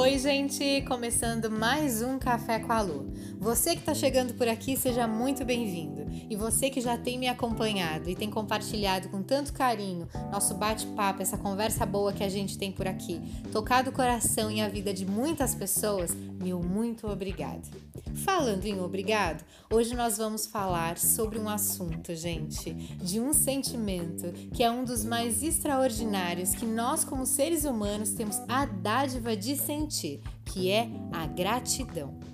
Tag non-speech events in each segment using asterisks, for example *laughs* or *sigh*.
Oi, gente! Começando mais um Café com a Lu. Você que está chegando por aqui, seja muito bem-vindo. E você que já tem me acompanhado e tem compartilhado com tanto carinho nosso bate-papo, essa conversa boa que a gente tem por aqui, tocado o coração e a vida de muitas pessoas, meu muito obrigado. Falando em obrigado, hoje nós vamos falar sobre um assunto, gente, de um sentimento que é um dos mais extraordinários que nós, como seres humanos, temos a dádiva de sentir, que é a gratidão.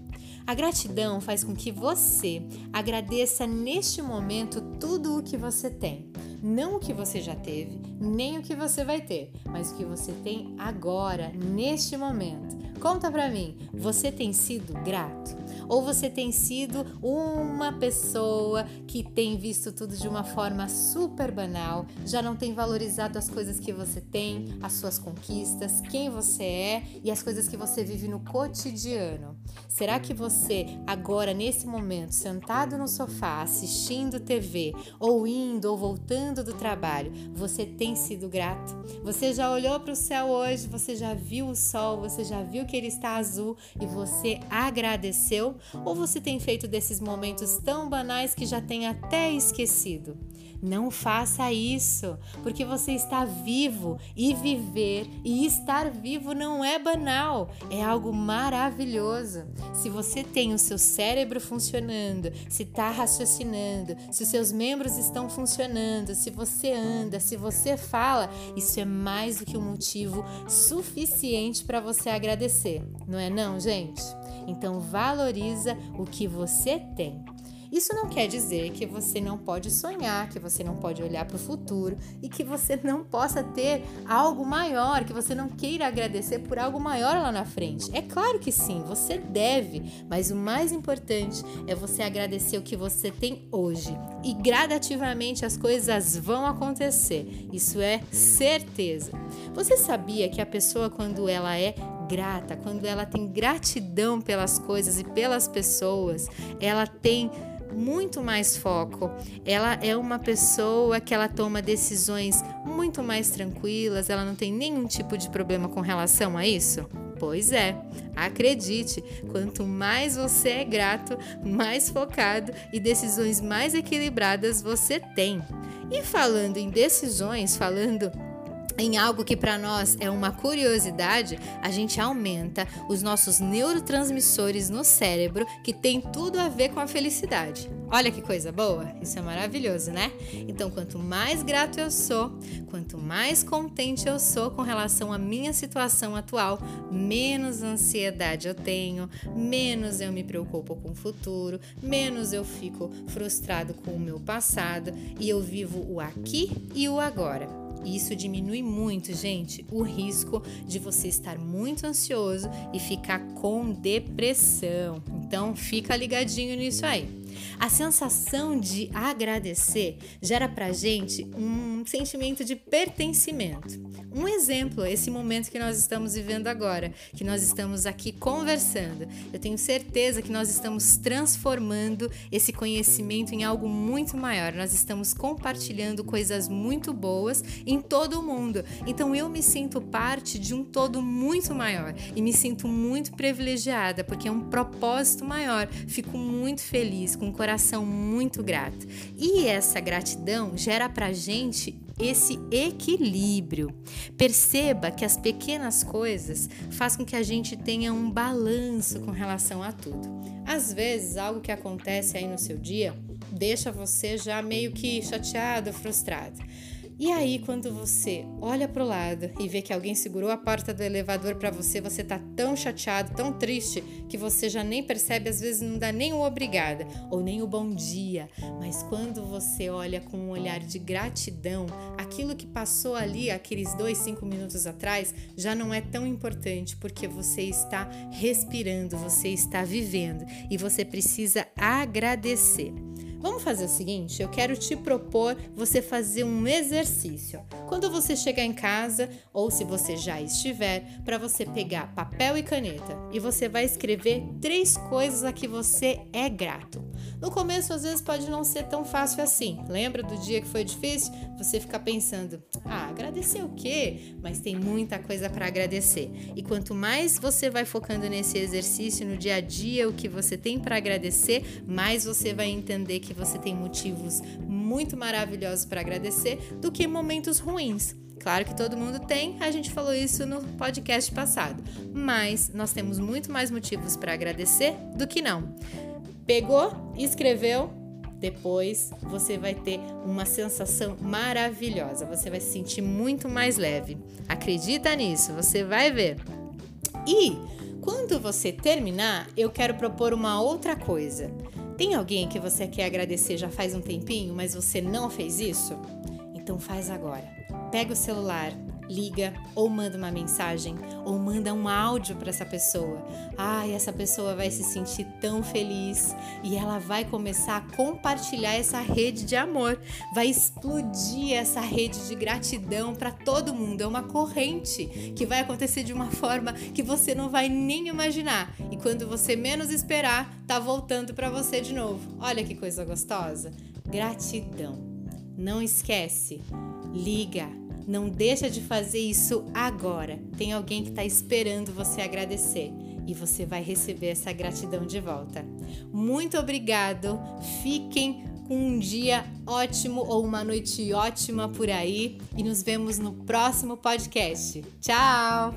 A gratidão faz com que você agradeça neste momento tudo o que você tem. Não o que você já teve, nem o que você vai ter, mas o que você tem agora, neste momento. Conta pra mim, você tem sido grato? Ou você tem sido uma pessoa que tem visto tudo de uma forma super banal, já não tem valorizado as coisas que você tem, as suas conquistas, quem você é e as coisas que você vive no cotidiano? Será que você, agora nesse momento, sentado no sofá, assistindo TV, ou indo ou voltando do trabalho, você tem sido grato? Você já olhou para o céu hoje, você já viu o sol, você já viu que ele está azul e você agradeceu? Ou você tem feito desses momentos tão banais que já tem até esquecido? Não faça isso, porque você está vivo e viver e estar vivo não é banal, é algo maravilhoso. Se você tem o seu cérebro funcionando, se está raciocinando, se os seus membros estão funcionando, se você anda, se você fala, isso é mais do que um motivo suficiente para você agradecer, não é não, gente? Então valoriza o que você tem. Isso não quer dizer que você não pode sonhar, que você não pode olhar para o futuro e que você *laughs* não possa ter algo maior, que você não queira agradecer por algo maior lá na frente. É claro que sim, você deve, mas o mais importante é você agradecer o que você tem hoje e gradativamente as coisas vão acontecer. Isso é certeza. Você sabia que a pessoa, quando ela é grata, quando ela tem gratidão pelas coisas e pelas pessoas, ela tem muito mais foco. Ela é uma pessoa que ela toma decisões muito mais tranquilas, ela não tem nenhum tipo de problema com relação a isso. Pois é, acredite, quanto mais você é grato, mais focado e decisões mais equilibradas você tem. E falando em decisões, falando em algo que para nós é uma curiosidade, a gente aumenta os nossos neurotransmissores no cérebro, que tem tudo a ver com a felicidade. Olha que coisa boa! Isso é maravilhoso, né? Então, quanto mais grato eu sou, quanto mais contente eu sou com relação à minha situação atual, menos ansiedade eu tenho, menos eu me preocupo com o futuro, menos eu fico frustrado com o meu passado e eu vivo o aqui e o agora. Isso diminui muito, gente, o risco de você estar muito ansioso e ficar com depressão. Então, fica ligadinho nisso aí. A sensação de agradecer gera pra gente um sentimento de pertencimento. Um exemplo, esse momento que nós estamos vivendo agora, que nós estamos aqui conversando. Eu tenho certeza que nós estamos transformando esse conhecimento em algo muito maior. Nós estamos compartilhando coisas muito boas em todo o mundo. Então eu me sinto parte de um todo muito maior e me sinto muito privilegiada porque é um propósito maior. Fico muito feliz com um coração muito grato. E essa gratidão gera pra gente esse equilíbrio. Perceba que as pequenas coisas fazem com que a gente tenha um balanço com relação a tudo. Às vezes, algo que acontece aí no seu dia deixa você já meio que chateado, frustrado. E aí, quando você olha para o lado e vê que alguém segurou a porta do elevador para você, você tá tão chateado, tão triste, que você já nem percebe, às vezes não dá nem o obrigada ou nem o bom dia. Mas quando você olha com um olhar de gratidão, aquilo que passou ali, aqueles dois, cinco minutos atrás, já não é tão importante porque você está respirando, você está vivendo e você precisa agradecer. Vamos fazer o seguinte: eu quero te propor você fazer um exercício. Quando você chegar em casa, ou se você já estiver, para você pegar papel e caneta e você vai escrever três coisas a que você é grato. No começo, às vezes, pode não ser tão fácil assim. Lembra do dia que foi difícil? Você fica pensando, ah, agradecer o quê? Mas tem muita coisa para agradecer. E quanto mais você vai focando nesse exercício, no dia a dia, o que você tem para agradecer, mais você vai entender que você tem motivos muito maravilhosos para agradecer do que momentos ruins. Claro que todo mundo tem, a gente falou isso no podcast passado, mas nós temos muito mais motivos para agradecer do que não. Pegou, escreveu, depois você vai ter uma sensação maravilhosa, você vai se sentir muito mais leve. Acredita nisso, você vai ver. E quando você terminar, eu quero propor uma outra coisa. Tem alguém que você quer agradecer já faz um tempinho, mas você não fez isso? Então faz agora. Pega o celular, liga ou manda uma mensagem ou manda um áudio para essa pessoa. Ai, essa pessoa vai se sentir tão feliz e ela vai começar a compartilhar essa rede de amor, vai explodir essa rede de gratidão para todo mundo. É uma corrente que vai acontecer de uma forma que você não vai nem imaginar. E quando você menos esperar, tá voltando para você de novo. Olha que coisa gostosa. Gratidão. Não esquece. Liga, não deixa de fazer isso agora. Tem alguém que está esperando você agradecer e você vai receber essa gratidão de volta. Muito obrigado. Fiquem com um dia ótimo ou uma noite ótima por aí e nos vemos no próximo podcast. Tchau!